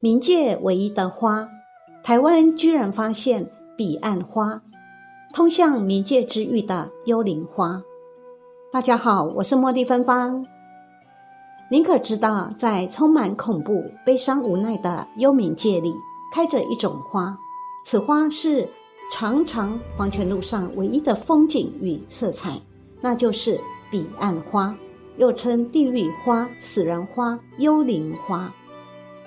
冥界唯一的花，台湾居然发现彼岸花，通向冥界之域的幽灵花。大家好，我是茉莉芬芳。您可知道，在充满恐怖、悲伤、无奈的幽冥界里，开着一种花，此花是长长黄泉路上唯一的风景与色彩，那就是彼岸花，又称地狱花、死人花、幽灵花。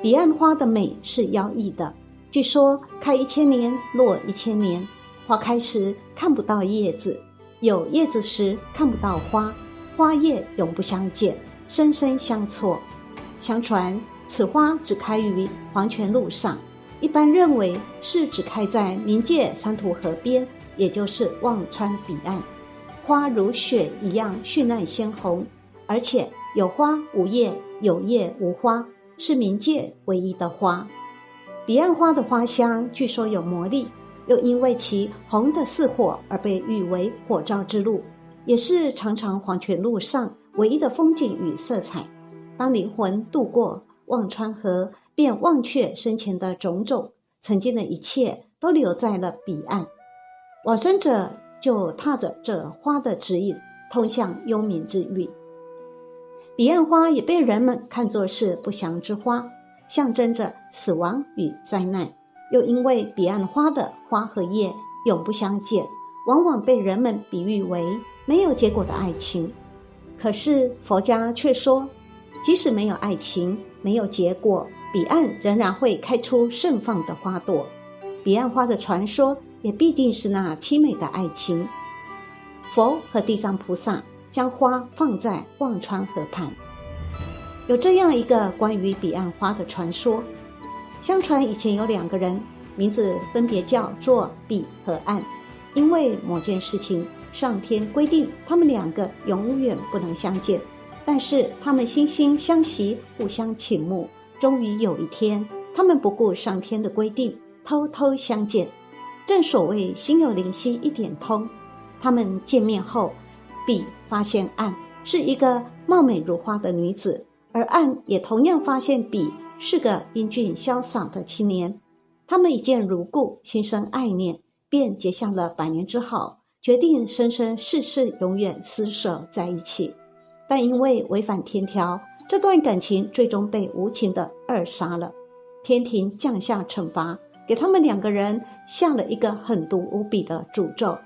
彼岸花的美是妖异的，据说开一千年落一千年，花开时看不到叶子，有叶子时看不到花，花叶永不相见，生生相错。相传此花只开于黄泉路上，一般认为是只开在冥界三途河边，也就是忘川彼岸。花如雪一样绚烂鲜红，而且有花无叶，有叶无花。是冥界唯一的花，彼岸花的花香据说有魔力，又因为其红的似火而被誉为火照之路，也是长长黄泉路上唯一的风景与色彩。当灵魂渡过忘川河，便忘却生前的种种，曾经的一切都留在了彼岸。往生者就踏着这花的指引，通向幽冥之域。彼岸花也被人们看作是不祥之花，象征着死亡与灾难。又因为彼岸花的花和叶永不相见，往往被人们比喻为没有结果的爱情。可是佛家却说，即使没有爱情，没有结果，彼岸仍然会开出盛放的花朵。彼岸花的传说也必定是那凄美的爱情。佛和地藏菩萨。将花放在忘川河畔，有这样一个关于彼岸花的传说。相传以前有两个人，名字分别叫做彼和岸，因为某件事情，上天规定他们两个永远不能相见。但是他们惺惺相惜，互相倾慕。终于有一天，他们不顾上天的规定，偷偷相见。正所谓心有灵犀一点通，他们见面后。彼发现岸是一个貌美如花的女子，而岸也同样发现彼是个英俊潇洒的青年。他们一见如故，心生爱念，便结下了百年之好，决定生生世世永远厮守在一起。但因为违反天条，这段感情最终被无情的扼杀了。天庭降下惩罚，给他们两个人下了一个狠毒无比的诅咒。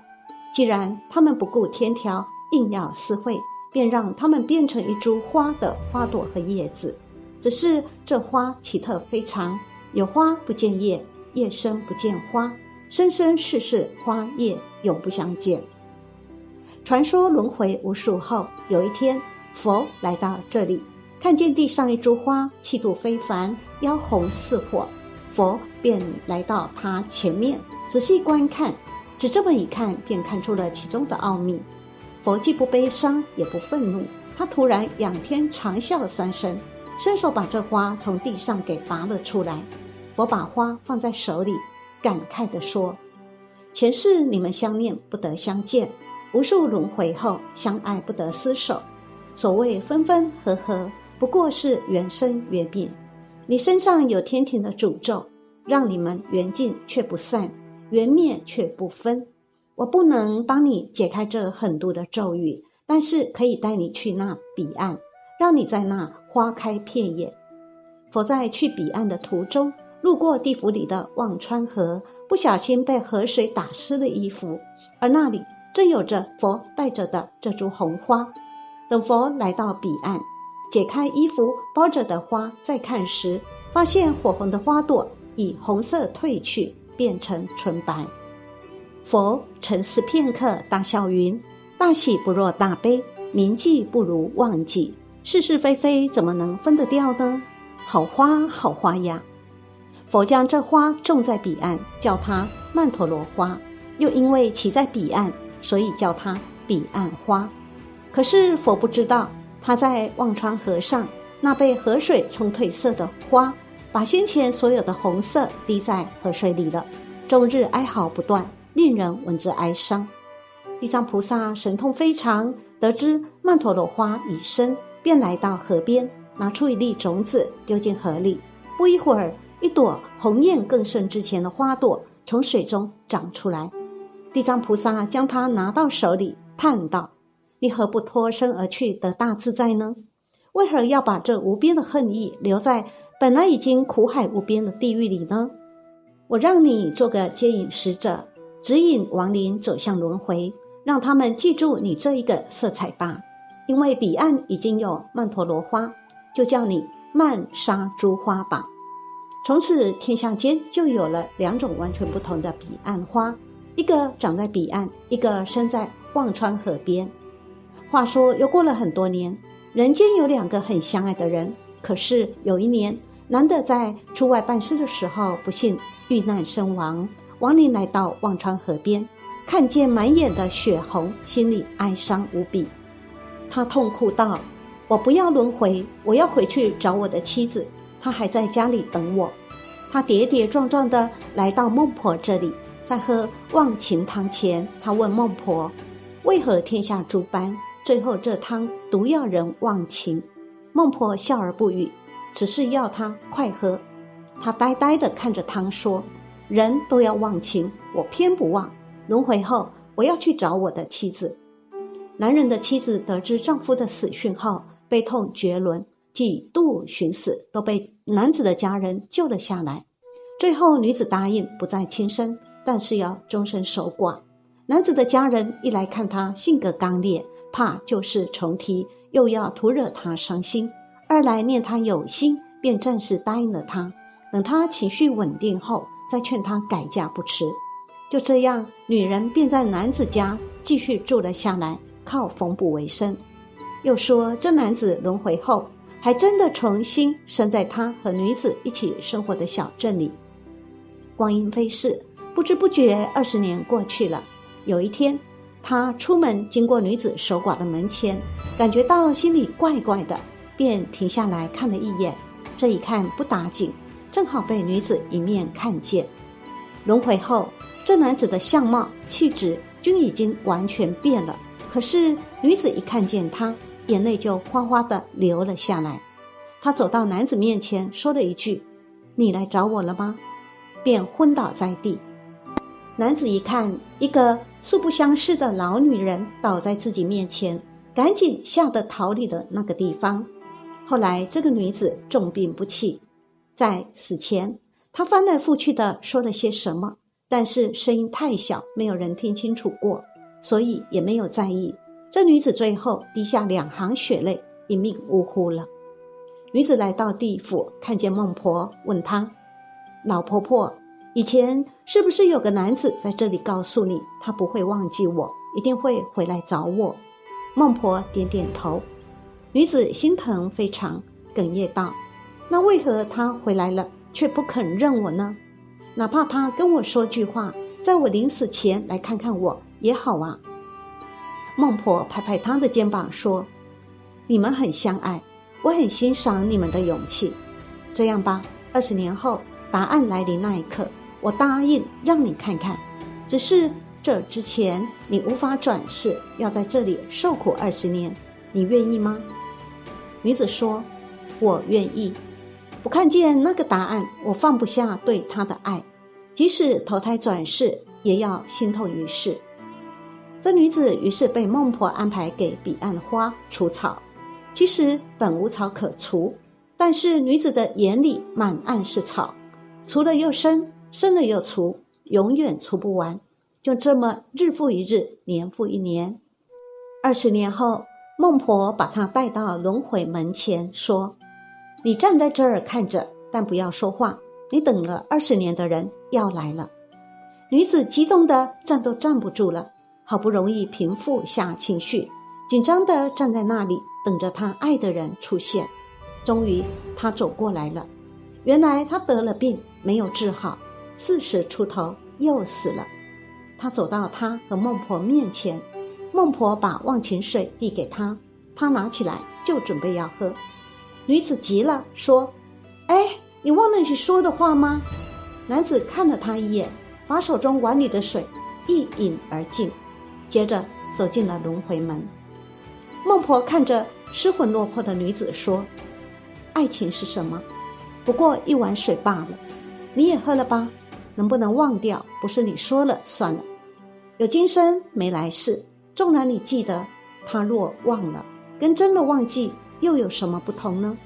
既然他们不顾天条，硬要私会，便让他们变成一株花的花朵和叶子。只是这花奇特非常，有花不见叶，叶生不见花，生生世世花叶永不相见。传说轮回无数后，有一天佛来到这里，看见地上一株花气度非凡，妖红似火，佛便来到他前面仔细观看，只这么一看，便看出了其中的奥秘。佛既不悲伤也不愤怒，他突然仰天长啸三声，伸手把这花从地上给拔了出来。佛把花放在手里，感慨地说：“前世你们相念不得相见，无数轮回后相爱不得厮守。所谓分分合合，不过是缘生缘灭。你身上有天庭的诅咒，让你们缘尽却不散，缘灭却不分。”我不能帮你解开这狠毒的咒语，但是可以带你去那彼岸，让你在那花开遍野。佛在去彼岸的途中，路过地府里的忘川河，不小心被河水打湿了衣服，而那里正有着佛带着的这株红花。等佛来到彼岸，解开衣服包着的花，再看时，发现火红的花朵已红色褪去，变成纯白。佛沉思片刻，大笑云：“大喜不若大悲，铭记不如忘记。是是非非怎么能分得掉呢？好花好花呀！”佛将这花种在彼岸，叫它曼陀罗花；又因为其在彼岸，所以叫它彼岸花。可是佛不知道，他在忘川河上那被河水冲褪色的花，把先前所有的红色滴在河水里了，终日哀嚎不断。令人闻之哀伤。地藏菩萨神通非常，得知曼陀罗花已生，便来到河边，拿出一粒种子丢进河里。不一会儿，一朵红艳更盛之前的花朵从水中长出来。地藏菩萨将它拿到手里，叹道：“你何不脱身而去，得大自在呢？为何要把这无边的恨意留在本来已经苦海无边的地狱里呢？我让你做个接引使者，指引亡灵走向轮回，让他们记住你这一个色彩吧。因为彼岸已经有曼陀罗花，就叫你曼莎珠花吧。从此天下间就有了两种完全不同的彼岸花，一个长在彼岸，一个生在忘川河边。话说又过了很多年，人间有两个很相爱的人，可是有一年，男的在出外办事的时候不幸遇难身亡，王林来到忘川河边，看见满眼的血红，心里哀伤无比。他痛哭道：“我不要轮回，我要回去找我的妻子，她还在家里等我。”他跌跌撞撞地来到孟婆这里，在喝忘情汤前，他问孟婆：“为何天下诸般，最后这汤毒要人忘情？”孟婆笑而不语，只是要他快喝。他呆呆地看着汤说：“人都要忘情，我偏不忘。轮回后，我要去找我的妻子。”男人的妻子得知丈夫的死讯后，悲痛绝伦，几度寻死，都被男子的家人救了下来。最后，女子答应不再轻生，但是要终身守寡。男子的家人一来看他性格刚烈，怕旧事重提，又要徒惹他伤心；二来念他有心，便暂时答应了他，等他情绪稳定后再劝他改嫁不迟。就这样，女人便在男子家继续住了下来。靠缝补为生。又说这男子轮回后，还真的重新生在他和女子一起生活的小镇里。光阴飞逝，不知不觉二十年过去了。有一天，他出门经过女子守寡的门前，感觉到心里怪怪的，便停下来看了一眼。这一看不打紧，正好被女子一面看见。轮回后，这男子的相貌、气质均已经完全变了。可是女子一看见他，眼泪就哗哗的流了下来。她走到男子面前，说了一句：“你来找我了吗？”便昏倒在地。男子一看，一个素不相识的老女人倒在自己面前，赶紧吓得逃离了那个地方。后来，这个女子重病不起，在死前，他翻来覆去的说了些什么，但是声音太小，没有人听清楚过。所以也没有在意。这女子最后滴下两行血泪，一命呜呼了。女子来到地府，看见孟婆，问她：“老婆婆，以前是不是有个男子在这里告诉你，他不会忘记我，一定会回来找我？”孟婆点点头。女子心疼非常，哽咽道：“那为何他回来了却不肯认我呢？哪怕他跟我说句话，在我临死前来看看我。”也好啊，孟婆拍拍他的肩膀说：“你们很相爱，我很欣赏你们的勇气。这样吧，二十年后答案来临那一刻，我答应让你看看。只是这之前你无法转世，要在这里受苦二十年，你愿意吗？”女子说：“我愿意。我看见那个答案，我放不下对他的爱，即使投胎转世，也要心痛一世。”这女子于是被孟婆安排给彼岸花除草，其实本无草可除，但是女子的眼里满岸是草，除了又生，生了又除，永远除不完。就这么日复一日，年复一年。二十年后，孟婆把她带到轮回门前，说：“你站在这儿看着，但不要说话。你等了二十年的人要来了。”女子激动的站都站不住了。好不容易平复下情绪，紧张的站在那里等着他爱的人出现。终于，他走过来了。原来他得了病，没有治好，四十出头又死了。他走到他和孟婆面前，孟婆把忘情水递给他，他拿起来就准备要喝。女子急了，说：“哎，你忘了你说的话吗？”男子看了他一眼，把手中碗里的水一饮而尽。接着走进了轮回门，孟婆看着失魂落魄的女子说：“爱情是什么？不过一碗水罢了。你也喝了吧？能不能忘掉？不是你说了算了。有今生没来世，纵然你记得，他若忘了，跟真的忘记又有什么不同呢？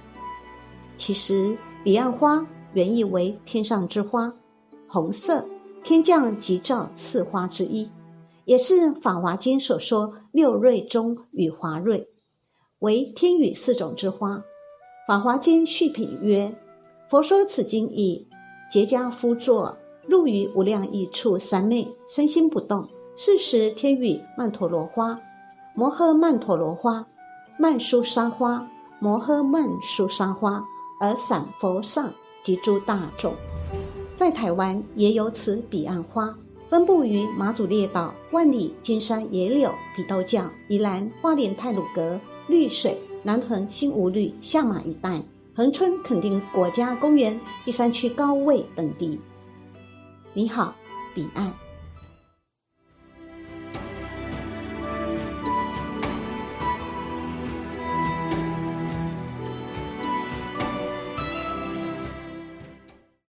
其实，彼岸花原意为天上之花，红色，天降吉兆四花之一，也是《法华经》所说六瑞中与华瑞，为天雨四种之花。《法华经》续品曰：“佛说此经以。”结跏趺坐，入于无量义处三昧，身心不动。是时天雨曼陀罗花，摩诃曼陀罗花，曼殊沙花，摩诃曼殊沙花，而散佛上及诸大众。在台湾也有此彼岸花，分布于马祖列岛、万里、金山、野柳、皮豆角、宜兰、花莲、泰鲁阁、绿水、南屯、新吴绿、下马一带。恒春垦丁国家公园第三区高位等地。你好，彼岸。